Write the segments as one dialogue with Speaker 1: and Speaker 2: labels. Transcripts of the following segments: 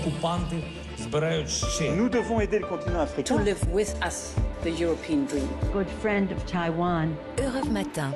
Speaker 1: окупанти збирають ще.
Speaker 2: Nous devons aider le continent
Speaker 3: to
Speaker 2: africain.
Speaker 3: live with us the European dream.
Speaker 4: good friend of Taiwan.
Speaker 5: Europe Matin.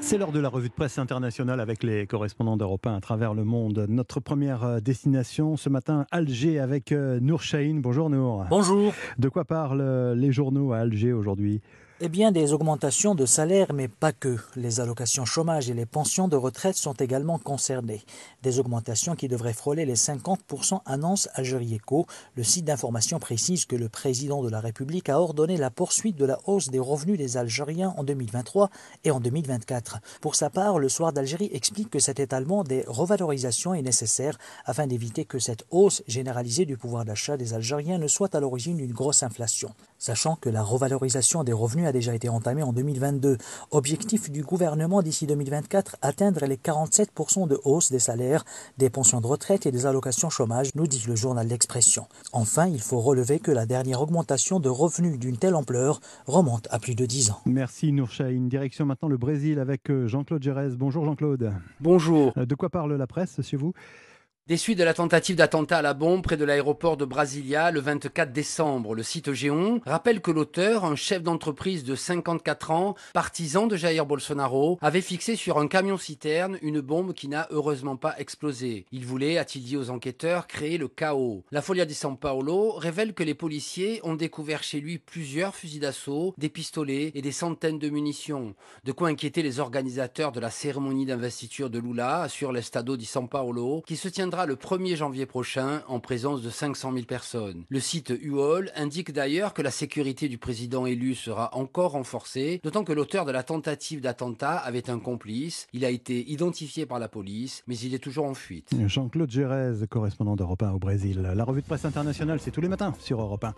Speaker 6: C'est l'heure de la revue de presse internationale avec les correspondants d'Europe 1 à travers le monde. Notre première euh, destination ce matin, Alger avec euh, Nour Chahine. Bonjour Nour.
Speaker 7: Bonjour.
Speaker 6: De quoi parlent euh, les journaux à Alger aujourd'hui
Speaker 7: Eh bien, des augmentations de salaire, mais pas que. Les allocations chômage et les pensions de retraite sont également concernées. Des augmentations qui devraient frôler les 50%, annonce Algérie Eco. Le site d'information précise que le président de la République a ordonné la poursuite de la hausse des revenus des Algériens en 2023 et en 2024. Pour sa part, le Soir d'Algérie explique que cet étalement des revalorisations est nécessaire afin d'éviter que cette hausse généralisée du pouvoir d'achat des Algériens ne soit à l'origine d'une grosse inflation. Sachant que la revalorisation des revenus a déjà été entamée en 2022. Objectif du gouvernement d'ici 2024, atteindre les 47% de hausse des salaires, des pensions de retraite et des allocations chômage, nous dit le journal L'Expression. Enfin, il faut relever que la dernière augmentation de revenus d'une telle ampleur remonte à plus de 10 ans.
Speaker 6: Merci Nour Chahine. Direction maintenant le Brésil avec euh, Jean-Claude Gérez. Bonjour Jean-Claude.
Speaker 8: Bonjour.
Speaker 6: Euh, De quoi parle la presse chez vous?
Speaker 8: Des suites de la tentative d'attentat à la bombe près de l'aéroport de Brasilia le 24 décembre, le site Géon rappelle que l'auteur, un chef d'entreprise de 54 ans, partisan de Jair Bolsonaro, avait fixé sur un camion-citerne une bombe qui n'a heureusement pas explosé. Il voulait, a-t-il dit aux enquêteurs, créer le chaos. La Folia di San Paolo révèle que les policiers ont découvert chez lui plusieurs fusils d'assaut, des pistolets et des centaines de munitions. De quoi inquiéter les organisateurs de la cérémonie d'investiture de Lula sur l'Estado di San Paolo, qui se le 1er janvier prochain en présence de 500 000 personnes. Le site UOL indique d'ailleurs que la sécurité du président élu sera encore renforcée, d'autant que l'auteur de la tentative d'attentat avait un complice. Il a été identifié par la police, mais il est toujours en fuite.
Speaker 6: Jean-Claude Gérez, correspondant d'Europe 1 au Brésil. La revue de presse internationale, c'est tous les matins sur Europe 1.